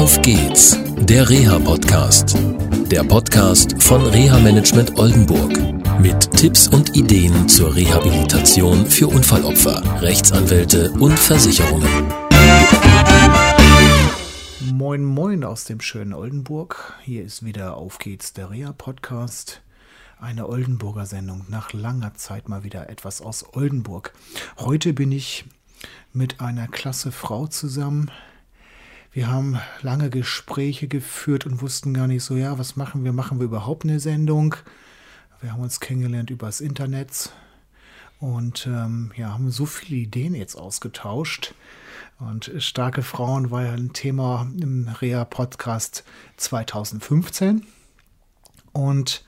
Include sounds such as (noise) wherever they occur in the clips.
Auf geht's, der Reha-Podcast. Der Podcast von Reha-Management Oldenburg. Mit Tipps und Ideen zur Rehabilitation für Unfallopfer, Rechtsanwälte und Versicherungen. Moin, moin aus dem schönen Oldenburg. Hier ist wieder Auf geht's, der Reha-Podcast. Eine Oldenburger Sendung. Nach langer Zeit mal wieder etwas aus Oldenburg. Heute bin ich mit einer klasse Frau zusammen. Wir haben lange Gespräche geführt und wussten gar nicht so, ja, was machen wir? Machen wir überhaupt eine Sendung? Wir haben uns kennengelernt übers Internet und ähm, ja, haben so viele Ideen jetzt ausgetauscht. Und starke Frauen war ja ein Thema im Rea-Podcast 2015. Und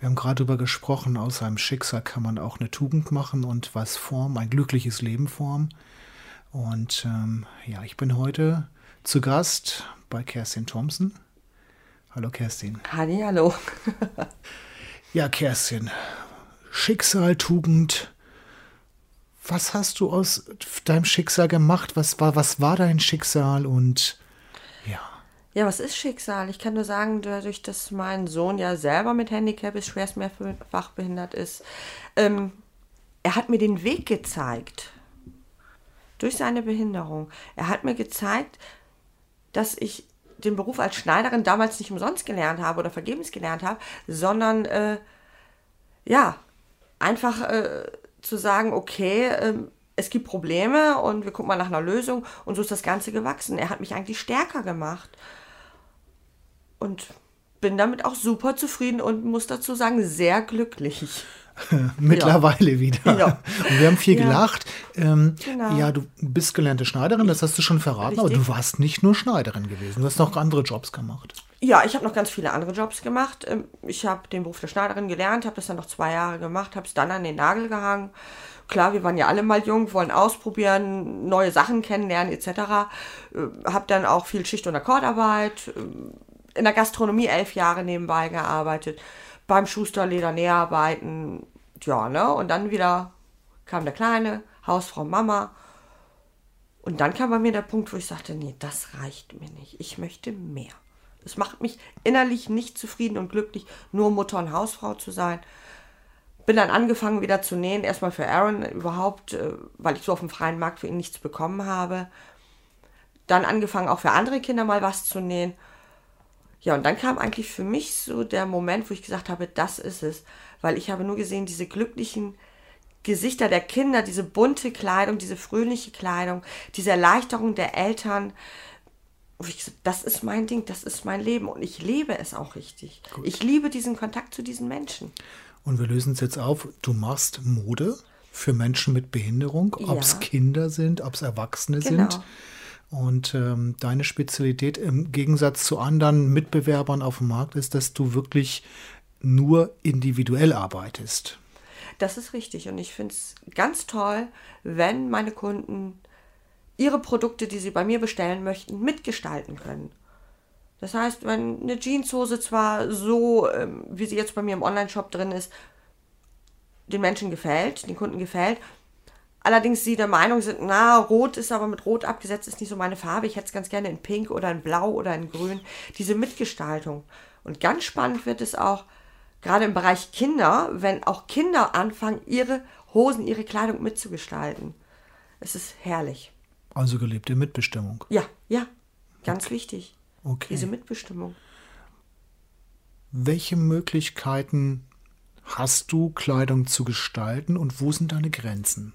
wir haben gerade darüber gesprochen, aus einem Schicksal kann man auch eine Tugend machen und was formen, ein glückliches Leben formen. Und ähm, ja, ich bin heute zu Gast bei Kerstin Thompson. Hallo Kerstin. Halli, hallo. (laughs) ja, Kerstin, Schicksal, Tugend. Was hast du aus deinem Schicksal gemacht? Was war, was war dein Schicksal und ja. Ja, was ist Schicksal? Ich kann nur sagen, dadurch, dass mein Sohn ja selber mit Handicap ist, schwerst mehrfach behindert ist, ähm, er hat mir den Weg gezeigt. Durch seine Behinderung. Er hat mir gezeigt, dass ich den Beruf als Schneiderin damals nicht umsonst gelernt habe oder vergebens gelernt habe, sondern äh, ja, einfach äh, zu sagen, okay, äh, es gibt Probleme und wir gucken mal nach einer Lösung und so ist das Ganze gewachsen. Er hat mich eigentlich stärker gemacht und bin damit auch super zufrieden und muss dazu sagen, sehr glücklich. (laughs) Mittlerweile ja. wieder. Ja. Und wir haben viel ja. gelacht. Ähm, genau. Ja, du bist gelernte Schneiderin, das hast du schon verraten, Richtig. aber du warst nicht nur Schneiderin gewesen. Du hast noch andere Jobs gemacht. Ja, ich habe noch ganz viele andere Jobs gemacht. Ähm, ich habe den Beruf der Schneiderin gelernt, habe das dann noch zwei Jahre gemacht, habe es dann an den Nagel gehangen. Klar, wir waren ja alle mal jung, wollen ausprobieren, neue Sachen kennenlernen etc. Äh, habe dann auch viel Schicht- und Akkordarbeit, äh, in der Gastronomie elf Jahre nebenbei gearbeitet beim Schusterleder Näharbeiten, ja, ne? Und dann wieder kam der Kleine, Hausfrau Mama. Und dann kam bei mir der Punkt, wo ich sagte, nee, das reicht mir nicht. Ich möchte mehr. Es macht mich innerlich nicht zufrieden und glücklich, nur Mutter und Hausfrau zu sein. Bin dann angefangen wieder zu nähen, erstmal für Aaron überhaupt, äh, weil ich so auf dem freien Markt für ihn nichts bekommen habe. Dann angefangen auch für andere Kinder mal was zu nähen. Ja, und dann kam eigentlich für mich so der Moment, wo ich gesagt habe, das ist es. Weil ich habe nur gesehen, diese glücklichen Gesichter der Kinder, diese bunte Kleidung, diese fröhliche Kleidung, diese Erleichterung der Eltern. Das ist mein Ding, das ist mein Leben und ich lebe es auch richtig. Gut. Ich liebe diesen Kontakt zu diesen Menschen. Und wir lösen es jetzt auf. Du machst Mode für Menschen mit Behinderung, ob es Kinder sind, ob es Erwachsene genau. sind. Und ähm, deine Spezialität im Gegensatz zu anderen Mitbewerbern auf dem Markt ist, dass du wirklich nur individuell arbeitest. Das ist richtig. Und ich finde es ganz toll, wenn meine Kunden ihre Produkte, die sie bei mir bestellen möchten, mitgestalten können. Das heißt, wenn eine Jeanshose zwar so, ähm, wie sie jetzt bei mir im Online-Shop drin ist, den Menschen gefällt, den Kunden gefällt, Allerdings sie der Meinung sind, na, rot ist aber mit rot abgesetzt, ist nicht so meine Farbe. Ich hätte es ganz gerne in pink oder in blau oder in grün. Diese Mitgestaltung. Und ganz spannend wird es auch, gerade im Bereich Kinder, wenn auch Kinder anfangen, ihre Hosen, ihre Kleidung mitzugestalten. Es ist herrlich. Also gelebte Mitbestimmung. Ja, ja, ganz okay. wichtig. Okay. Diese Mitbestimmung. Welche Möglichkeiten hast du, Kleidung zu gestalten und wo sind deine Grenzen?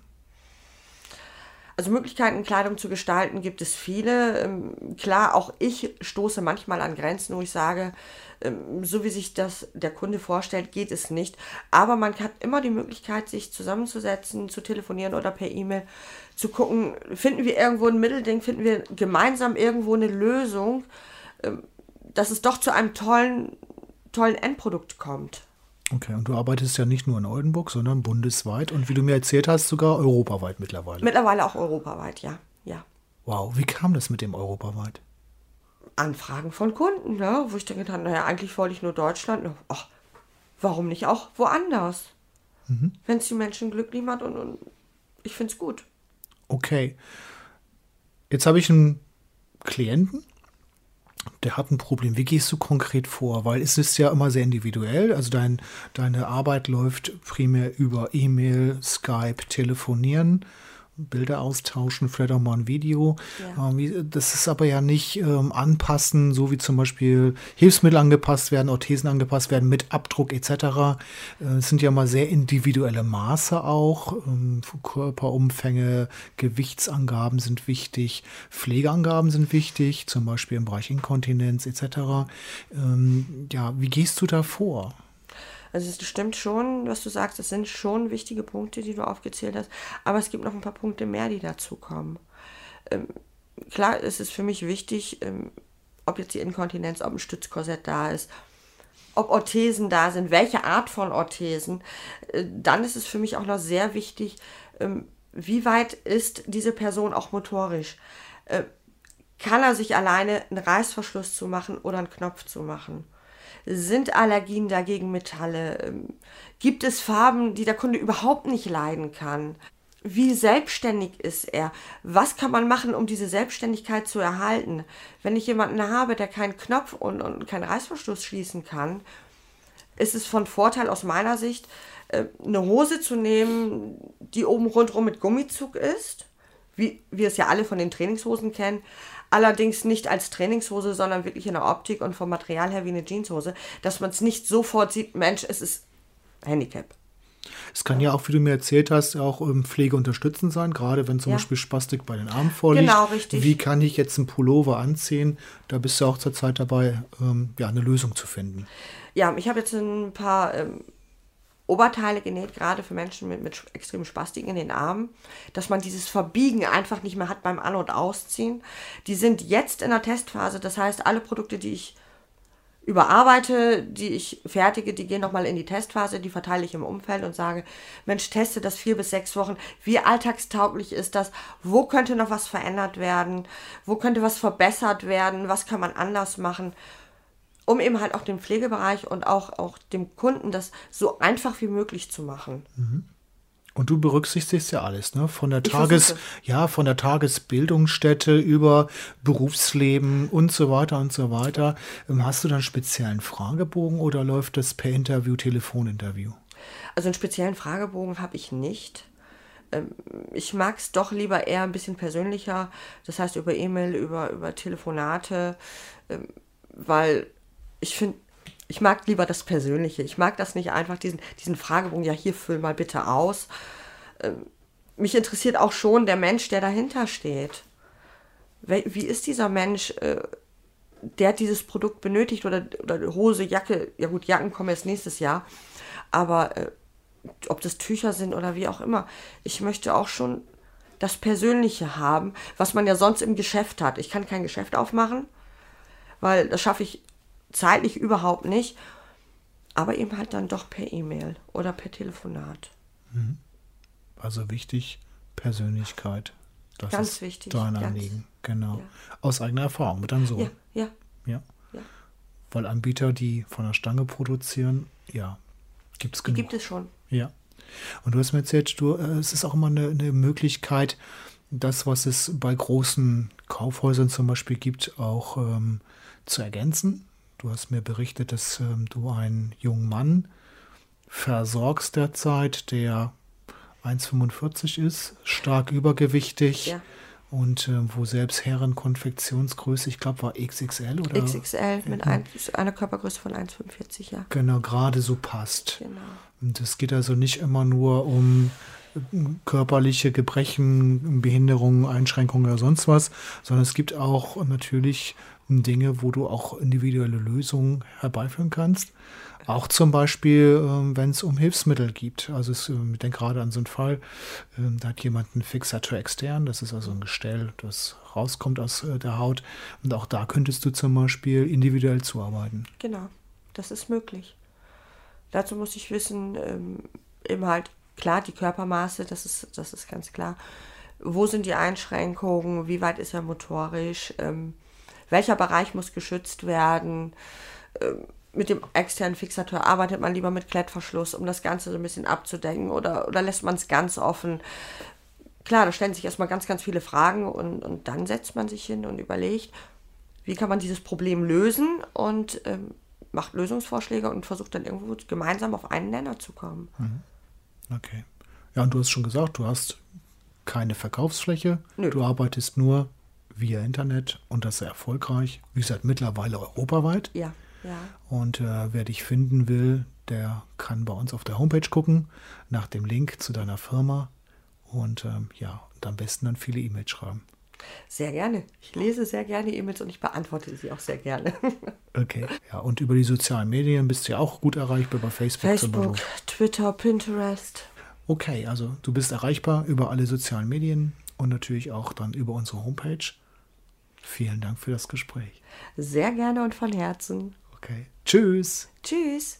Also Möglichkeiten, Kleidung zu gestalten, gibt es viele. Ähm, klar, auch ich stoße manchmal an Grenzen, wo ich sage, ähm, so wie sich das der Kunde vorstellt, geht es nicht. Aber man hat immer die Möglichkeit, sich zusammenzusetzen, zu telefonieren oder per E-Mail, zu gucken, finden wir irgendwo ein Mittelding, finden wir gemeinsam irgendwo eine Lösung, ähm, dass es doch zu einem tollen, tollen Endprodukt kommt. Okay, und du arbeitest ja nicht nur in Oldenburg, sondern bundesweit und wie du mir erzählt hast, sogar europaweit mittlerweile. Mittlerweile auch europaweit, ja. ja. Wow, wie kam das mit dem europaweit? Anfragen von Kunden, ne? wo ich dann gedacht naja, eigentlich wollte ich nur Deutschland. Ach, warum nicht auch woanders? Mhm. Wenn es die Menschen glücklich macht und, und ich finde es gut. Okay. Jetzt habe ich einen Klienten, der hat ein Problem. Wie gehst du konkret vor? Weil es ist ja immer sehr individuell. Also dein, deine Arbeit läuft primär über E-Mail, Skype, Telefonieren. Bilder austauschen, vielleicht auch mal ein Video. Ja. Ähm, das ist aber ja nicht ähm, anpassen, so wie zum Beispiel Hilfsmittel angepasst werden, Orthesen angepasst werden mit Abdruck etc. Äh, es sind ja mal sehr individuelle Maße auch. Ähm, Körperumfänge, Gewichtsangaben sind wichtig, Pflegeangaben sind wichtig, zum Beispiel im Bereich Inkontinenz etc. Ähm, ja, wie gehst du da vor? Also es stimmt schon, was du sagst, es sind schon wichtige Punkte, die du aufgezählt hast, aber es gibt noch ein paar Punkte mehr, die dazukommen. Ähm, klar ist es für mich wichtig, ähm, ob jetzt die Inkontinenz, ob ein Stützkorsett da ist, ob Orthesen da sind, welche Art von Orthesen. Äh, dann ist es für mich auch noch sehr wichtig, ähm, wie weit ist diese Person auch motorisch. Äh, kann er sich alleine einen Reißverschluss zu machen oder einen Knopf zu machen? Sind Allergien dagegen Metalle? Ähm, gibt es Farben, die der Kunde überhaupt nicht leiden kann? Wie selbstständig ist er? Was kann man machen, um diese Selbstständigkeit zu erhalten? Wenn ich jemanden habe, der keinen Knopf und, und keinen Reißverschluss schließen kann, ist es von Vorteil aus meiner Sicht, äh, eine Hose zu nehmen, die oben rundherum mit Gummizug ist, wie wir es ja alle von den Trainingshosen kennen, Allerdings nicht als Trainingshose, sondern wirklich in der Optik und vom Material her wie eine Jeanshose, dass man es nicht sofort sieht, Mensch, es ist Handicap. Es kann ja auch, wie du mir erzählt hast, auch ähm, pflegeunterstützend sein, gerade wenn zum ja. Beispiel Spastik bei den Armen vorliegt. Genau, richtig. Wie kann ich jetzt einen Pullover anziehen? Da bist du auch zurzeit dabei, ähm, ja, eine Lösung zu finden. Ja, ich habe jetzt ein paar ähm, Oberteile genäht, gerade für Menschen mit, mit extremen Spastiken in den Armen, dass man dieses Verbiegen einfach nicht mehr hat beim An- und Ausziehen. Die sind jetzt in der Testphase, das heißt, alle Produkte, die ich überarbeite, die ich fertige, die gehen nochmal in die Testphase, die verteile ich im Umfeld und sage, Mensch, teste das vier bis sechs Wochen. Wie alltagstauglich ist das? Wo könnte noch was verändert werden? Wo könnte was verbessert werden? Was kann man anders machen? Um eben halt auch dem Pflegebereich und auch, auch dem Kunden das so einfach wie möglich zu machen. Mhm. Und du berücksichtigst ja alles, ne? Von der Tages, ja, von der Tagesbildungsstätte über Berufsleben und so weiter und so weiter. Ähm, hast du dann einen speziellen Fragebogen oder läuft das per Interview, Telefoninterview? Also einen speziellen Fragebogen habe ich nicht. Ähm, ich mag es doch lieber eher ein bisschen persönlicher, das heißt über E-Mail, über, über Telefonate, ähm, weil ich finde, ich mag lieber das Persönliche. Ich mag das nicht einfach, diesen, diesen Fragebogen, ja, hier füll mal bitte aus. Ähm, mich interessiert auch schon der Mensch, der dahinter steht. Wie ist dieser Mensch, äh, der dieses Produkt benötigt oder, oder Hose, Jacke, ja gut, Jacken kommen jetzt nächstes Jahr, aber äh, ob das Tücher sind oder wie auch immer, ich möchte auch schon das Persönliche haben, was man ja sonst im Geschäft hat. Ich kann kein Geschäft aufmachen, weil das schaffe ich zeitlich überhaupt nicht, aber eben halt dann doch per E-Mail oder per Telefonat. Mhm. Also wichtig, Persönlichkeit. Das ganz ist wichtig. Dein Anliegen, genau. Ja. Aus eigener Erfahrung mit deinem Sohn. Ja, ja. Ja. ja. Weil Anbieter, die von der Stange produzieren, ja, gibt es genug. Die gibt es schon. Ja. Und du hast mir erzählt, du, äh, es ist auch immer eine, eine Möglichkeit, das, was es bei großen Kaufhäusern zum Beispiel gibt, auch ähm, zu ergänzen. Du hast mir berichtet, dass ähm, du einen jungen Mann versorgst derzeit, der 1,45 ist, stark übergewichtig. Ja. Und äh, wo selbst Herrenkonfektionsgröße, ich glaube, war XXL oder? XXL mit ein, einer Körpergröße von 1,45, ja. Genau, gerade so passt. Genau. Und es geht also nicht immer nur um körperliche Gebrechen, Behinderungen, Einschränkungen oder sonst was, sondern es gibt auch natürlich Dinge, wo du auch individuelle Lösungen herbeiführen kannst. Auch zum Beispiel, ähm, wenn es um Hilfsmittel geht. Also ähm, ich denke gerade an so einen Fall, ähm, da hat jemand einen Fixator extern, das ist also ein Gestell, das rauskommt aus äh, der Haut. Und auch da könntest du zum Beispiel individuell zuarbeiten. Genau, das ist möglich. Dazu muss ich wissen, eben halt, klar, die Körpermaße, das ist, das ist ganz klar. Wo sind die Einschränkungen? Wie weit ist er motorisch? welcher Bereich muss geschützt werden. Ähm, mit dem externen Fixateur arbeitet man lieber mit Klettverschluss, um das Ganze so ein bisschen abzudecken oder, oder lässt man es ganz offen. Klar, da stellen sich erstmal ganz, ganz viele Fragen und, und dann setzt man sich hin und überlegt, wie kann man dieses Problem lösen und ähm, macht Lösungsvorschläge und versucht dann irgendwo gemeinsam auf einen Nenner zu kommen. Okay. Ja, und du hast schon gesagt, du hast keine Verkaufsfläche. Nö. Du arbeitest nur via Internet und das sehr erfolgreich. Wie gesagt, mittlerweile europaweit. Ja, ja. Und äh, wer dich finden will, der kann bei uns auf der Homepage gucken, nach dem Link zu deiner Firma. Und ähm, ja, und am besten dann viele E-Mails schreiben. Sehr gerne. Ich lese sehr gerne E-Mails und ich beantworte sie auch sehr gerne. (laughs) Okay. Ja, und über die sozialen Medien bist du ja auch gut erreichbar bei Facebook, Facebook. Twitter, Pinterest. Okay, also du bist erreichbar über alle sozialen Medien und natürlich auch dann über unsere Homepage. Vielen Dank für das Gespräch. Sehr gerne und von Herzen. Okay. Tschüss. Tschüss.